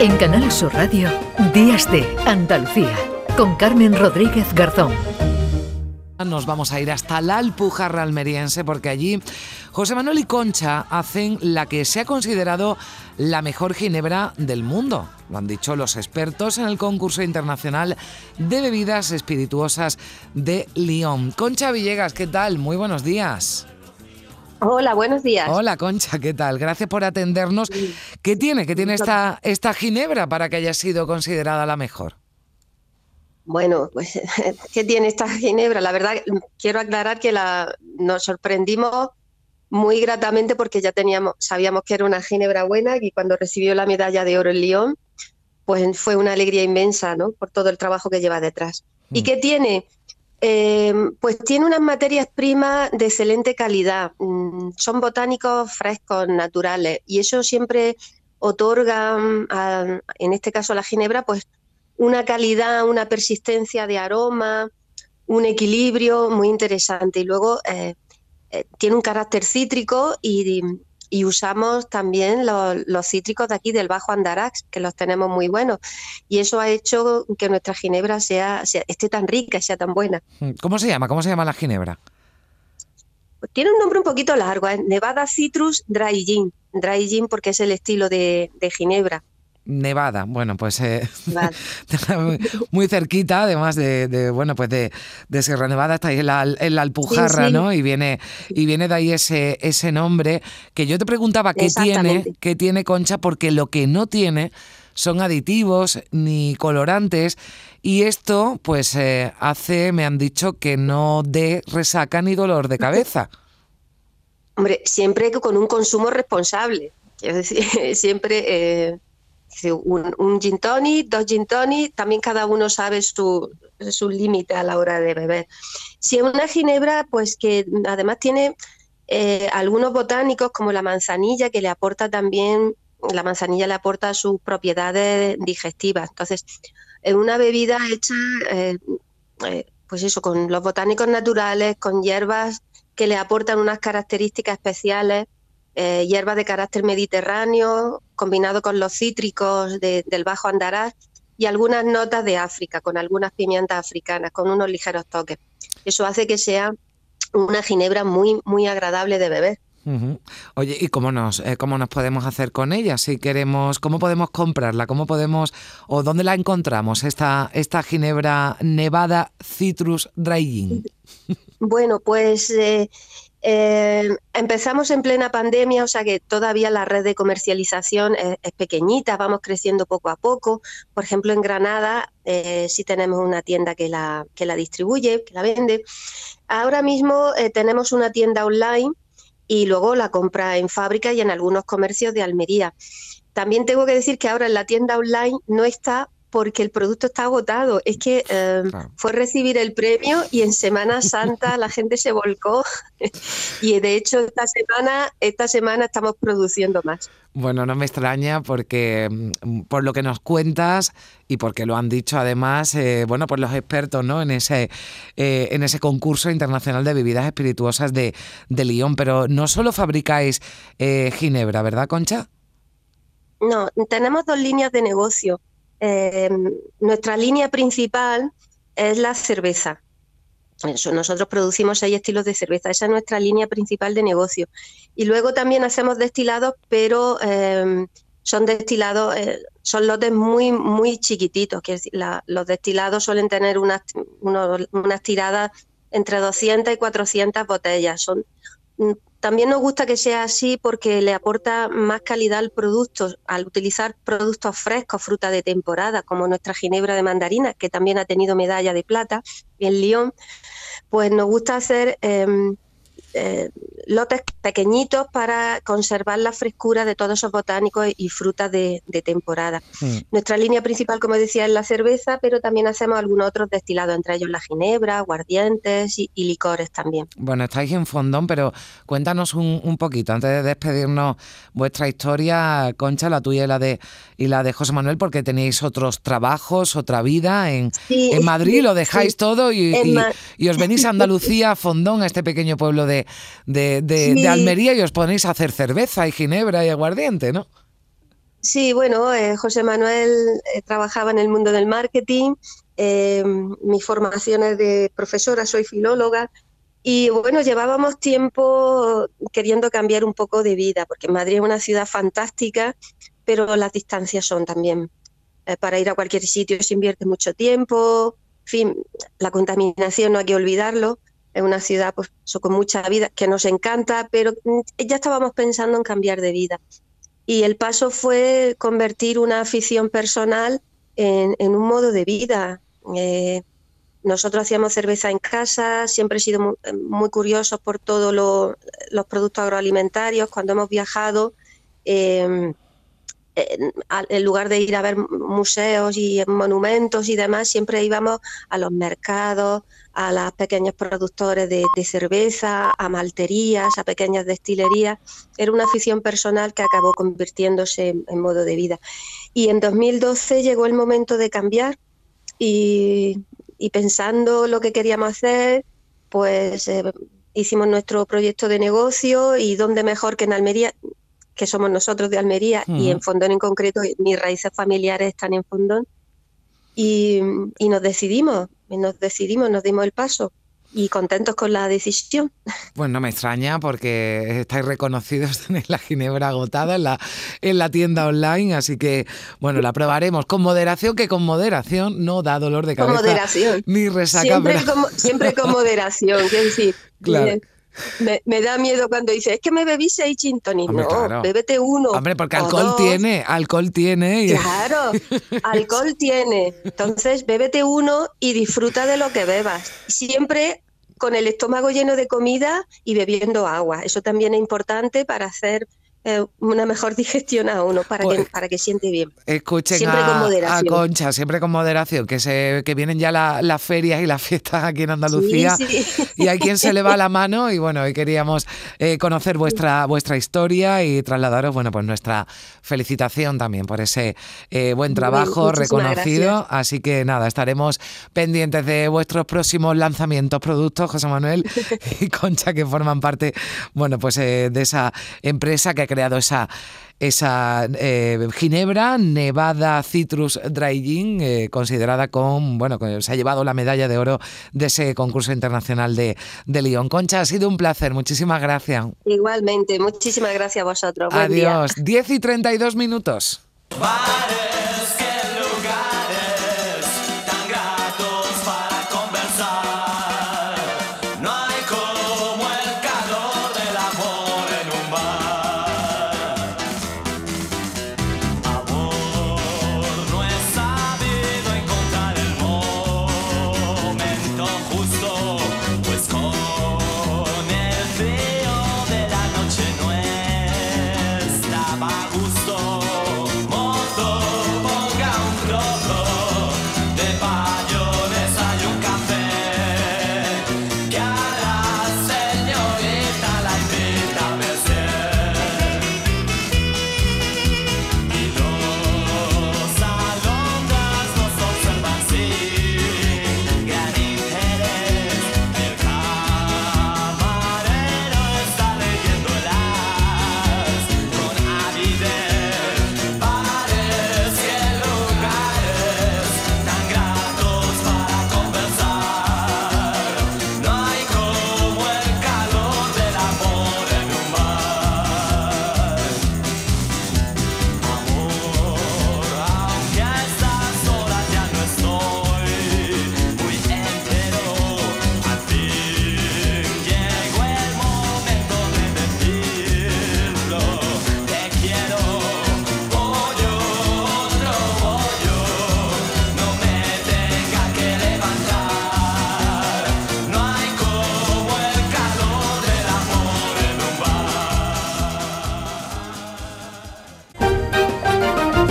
En Canal Sur Radio, Días de Andalucía, con Carmen Rodríguez Garzón. Nos vamos a ir hasta la Alpujarra almeriense porque allí José Manuel y Concha hacen la que se ha considerado la mejor ginebra del mundo. Lo han dicho los expertos en el concurso internacional de bebidas espirituosas de Lyon. Concha Villegas, ¿qué tal? Muy buenos días. Hola, buenos días. Hola, Concha, ¿qué tal? Gracias por atendernos. ¿Qué tiene? ¿Qué tiene esta, esta ginebra para que haya sido considerada la mejor? Bueno, pues, ¿qué tiene esta ginebra? La verdad, quiero aclarar que la, nos sorprendimos muy gratamente porque ya teníamos, sabíamos que era una ginebra buena y cuando recibió la medalla de oro en Lyon, pues fue una alegría inmensa, ¿no? Por todo el trabajo que lleva detrás. ¿Y mm. qué tiene? Eh, pues tiene unas materias primas de excelente calidad. Mm, son botánicos frescos, naturales, y eso siempre otorga, en este caso a la ginebra, pues una calidad, una persistencia de aroma, un equilibrio muy interesante. Y luego eh, eh, tiene un carácter cítrico y, usamos también los, cítricos de aquí del Bajo Andarax, que los tenemos muy buenos. Y eso ha hecho que nuestra ginebra sea, esté tan rica y sea tan buena. Hmm, ¿Cómo se llama? ¿Cómo se llama la ginebra? Pues tiene un nombre un poquito largo, es Nevada Citrus Dry Gin. Dry Gin porque es el estilo de ginebra. Nevada, bueno, pues eh, muy cerquita, además de, bueno, pues de, Sierra Nevada, está ahí en la, Alpujarra, ¿no? Y viene, y viene de ahí ese, ese nombre que yo te preguntaba qué tiene, qué tiene Concha, porque lo que no tiene son aditivos ni colorantes y esto pues eh, hace, me han dicho, que no dé resaca ni dolor de cabeza. Hombre, siempre con un consumo responsable. Es decir, siempre eh, un, un gin tonic, dos gin tonic, también cada uno sabe su, su límite a la hora de beber. Si es una ginebra, pues que además tiene eh, algunos botánicos como la manzanilla que le aporta también, la manzanilla le aporta sus propiedades digestivas. Entonces, es una bebida hecha, eh, eh, pues eso, con los botánicos naturales, con hierbas que le aportan unas características especiales hierbas de carácter mediterráneo, combinado con los cítricos del Bajo Andarás y algunas notas de África, con algunas pimientas africanas, con unos ligeros toques. Eso hace que sea una ginebra muy, muy agradable de beber. Oye, ¿y cómo nos, eh, cómo nos podemos hacer con ella? Si queremos, ¿cómo podemos comprarla? ¿Cómo podemos, o dónde la encontramos, esta, esta ginebra Nevada Citrus Dry Gin? Bueno, pues eh, eh, empezamos en plena pandemia, o sea que todavía la red de comercialización es, pequeñita, vamos creciendo poco a poco. Por ejemplo, en Granada eh, sí tenemos una tienda que la, que la distribuye, que la vende. Ahora mismo eh, tenemos una tienda online y luego la compra en fábrica y en algunos comercios de Almería. También tengo que decir que ahora en la tienda online no está porque el producto está agotado. Es que eh, fue recibir el premio y en Semana Santa la gente se volcó y de hecho esta semana, esta semana estamos produciendo más. Bueno, no me extraña porque mm, por lo que nos cuentas y porque lo han dicho además, eh, bueno, pues los expertos, ¿no? En ese, eh, en ese concurso internacional de bebidas espirituosas de, de Lyon. Pero no solo fabricáis ginebra, ¿verdad, Concha? No, tenemos dos líneas de negocio. Eh, nuestra línea principal es la cerveza. nosotros producimos seis estilos de cerveza, esa es nuestra línea principal de negocio. Y luego también hacemos destilados, pero eh, son destilados, eh, son lotes muy, muy chiquititos, los destilados suelen tener unas, unas tiradas entre 200 y 400 botellas. Son también nos gusta que sea así porque le aporta más calidad al producto al utilizar productos frescos, fruta de temporada, como nuestra ginebra de mandarina, que también ha tenido medalla de plata en Lyon. Pues nos gusta hacer em, eh, lotes pequeñitos para conservar la frescura de todos esos botánicos y frutas de, temporada. Hmm. Nuestra línea principal, como decía, es la cerveza, pero también hacemos algunos otros destilados, entre ellos la ginebra, aguardientes y, licores también. Bueno, estáis en Fondón, pero cuéntanos un, poquito, antes de despedirnos, vuestra historia, Concha, la tuya y la de, y la de José Manuel, porque tenéis otros trabajos, otra vida en, en Madrid, lo dejáis todo y, y, os venís a Andalucía, a Fondón, a este pequeño pueblo de, de, Almería y os ponéis a hacer cerveza y ginebra y aguardiente, ¿no? Sí, bueno, eh, José Manuel eh, trabajaba en el mundo del marketing, eh, mi formación es de profesora, soy filóloga, y bueno, llevábamos tiempo queriendo cambiar un poco de vida, porque Madrid es una ciudad fantástica, pero las distancias son también. para ir a cualquier sitio se invierte mucho tiempo, en fin, la contaminación no hay que olvidarlo. Es una ciudad pues, con mucha vida que nos encanta, pero mm, ya estábamos pensando en cambiar de vida. Y el paso fue convertir una afición personal en, un modo de vida. Eh, nosotros hacíamos cerveza en casa, siempre he sido muy, curiosos por todos los productos agroalimentarios. Cuando hemos viajado, em, en lugar de ir a ver museos y monumentos y demás, siempre íbamos a los mercados, a los pequeños productores de, cerveza, a malterías, a pequeñas destilerías. Era una afición personal que acabó convirtiéndose en, modo de vida. Y en 2012 llegó el momento de cambiar y, pensando lo que queríamos hacer, pues eh, hicimos nuestro proyecto de negocio y dónde mejor que en Almería que somos nosotros de Almería y en Fondón en concreto, mis raíces familiares están en Fondón. Y, nos decidimos, nos decidimos, nos dimos el paso y contentos con la decisión. Pues no me extraña porque estáis reconocidos, tenéis la ginebra agotada en la, en la tienda online, así que bueno, la probaremos con moderación, que con moderación no da dolor de cabeza. Con moderación. Ni resaca. Siempre, con, siempre con moderación, quiero decir. Claro. Me, da miedo cuando dice, es que me bebí seis gin No, bébete uno. Hombre, porque alcohol tiene, alcohol tiene. Claro, alcohol tiene. Entonces, bébete uno y disfruta de lo que bebas. Siempre con el estómago lleno de comida y bebiendo agua. Eso también es importante para hacer eh, una mejor digestión a uno para, que, pues, para que siente bien. Escuchen siempre a, con moderación. Concha, siempre con moderación, que se que vienen ya las ferias y las fiestas aquí en Andalucía y hay quien se le va la mano y bueno, hoy queríamos eh, conocer vuestra, vuestra historia y trasladaros, bueno, pues nuestra felicitación también por ese eh, buen trabajo reconocido. Así que nada, estaremos pendientes de vuestros próximos lanzamientos, productos, José Manuel y Concha, que forman parte, bueno, pues de esa empresa que creado esa, esa eh, Ginebra Nevada Citrus Dry Gin, eh, considerada con, bueno, se ha llevado la medalla de oro de ese concurso internacional de, de Lyon. Concha, ha sido un placer, muchísimas gracias. Igualmente, muchísimas gracias a vosotros. Adiós, 10 y 32 minutos.